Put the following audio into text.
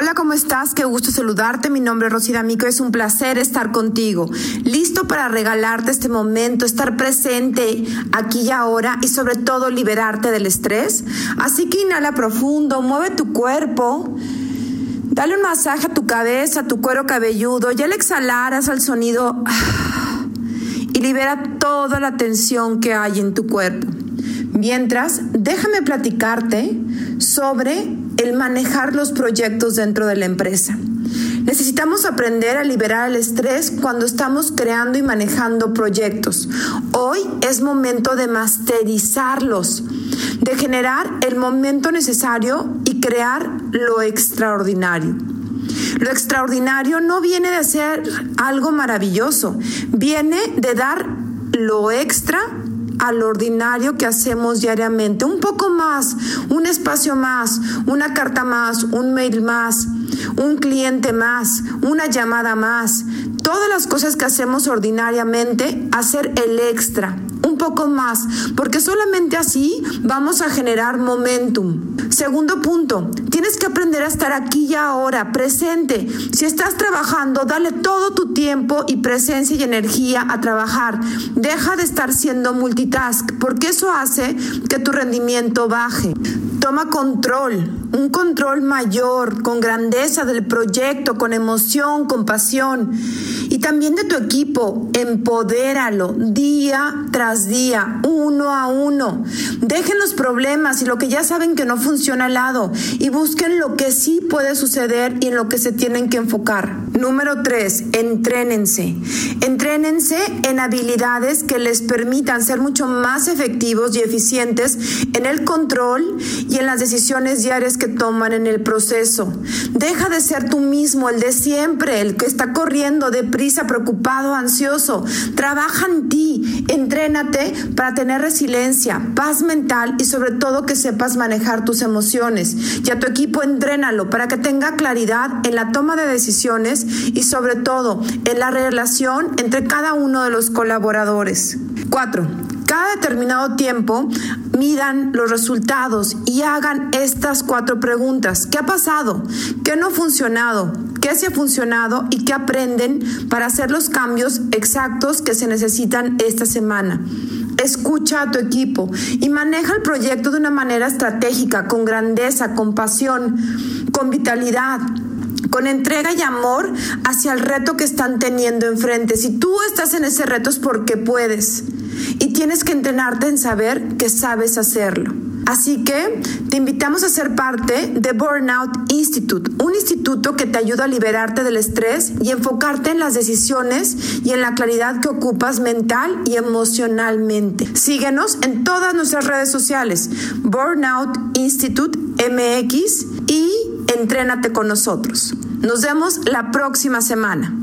Hola, ¿cómo estás? Qué gusto saludarte. Mi nombre es Rosy D'Amico. Es un placer estar contigo. Listo para regalarte este momento, estar presente aquí y ahora y sobre todo liberarte del estrés. Así que inhala profundo, mueve tu cuerpo. Dale un masaje a tu cabeza, a tu cuero cabelludo. Y al exhalar, haz el sonido y libera toda la tensión que hay en tu cuerpo. Mientras, déjame platicarte sobre el manejar los proyectos dentro de la empresa. Necesitamos aprender a liberar el estrés cuando estamos creando y manejando proyectos. Hoy es momento de masterizarlos, de generar el momento necesario y crear lo extraordinario. Lo extraordinario no viene de hacer algo maravilloso, viene de dar lo extra al ordinario que hacemos diariamente. Un poco más, un espacio más, una carta más, un mail más, un cliente más, una llamada más. Todas las cosas que hacemos ordinariamente, hacer el extra, un poco más, porque solamente así vamos a generar momentum. Segundo punto, tienes que aprender a estar aquí y ahora, presente. Si estás trabajando, dale todo tu tiempo y presencia y energía a trabajar. Deja de estar siendo multitask, porque eso hace que tu rendimiento baje. Toma control, un control mayor, con grandeza del proyecto, con emoción, con pasión. Y también de tu equipo, empodéralo día tras día, uno a uno. Dejen los problemas y lo que ya saben que no funciona al lado y busquen lo que sí puede suceder y en lo que se tienen que enfocar. Número tres, entrénense. Entrénense en habilidades que les permitan ser mucho más efectivos y eficientes en el control y en las decisiones diarias que toman en el proceso. Deja de ser tú mismo, el de siempre, el que está corriendo deprisa, preocupado, ansioso. Trabaja en ti, para tener resiliencia, paz mental y sobre todo que sepas manejar tus emociones. Y a tu equipo entrénalo para que tenga claridad en la toma de decisiones y sobre todo en la relación entre cada uno de los colaboradores. Cuatro, cada determinado tiempo midan los resultados y hagan estas cuatro preguntas. ¿Qué ha pasado? ¿Qué no ha funcionado? ¿Qué se ha funcionado? ¿Y qué aprenden para hacer los cambios exactos que se necesitan esta semana? Escucha a tu equipo y maneja el proyecto de una manera estratégica, con grandeza, con pasión, con vitalidad con entrega y amor hacia el reto que están teniendo enfrente. Si tú estás en ese reto es porque puedes y tienes que entrenarte en saber que sabes hacerlo. Así que te invitamos a ser parte de Burnout Institute, un instituto que te ayuda a liberarte del estrés y enfocarte en las decisiones y en la claridad que ocupas mental y emocionalmente. Síguenos en todas nuestras redes sociales, Burnout Institute MX y entrénate con nosotros. Nos vemos la próxima semana.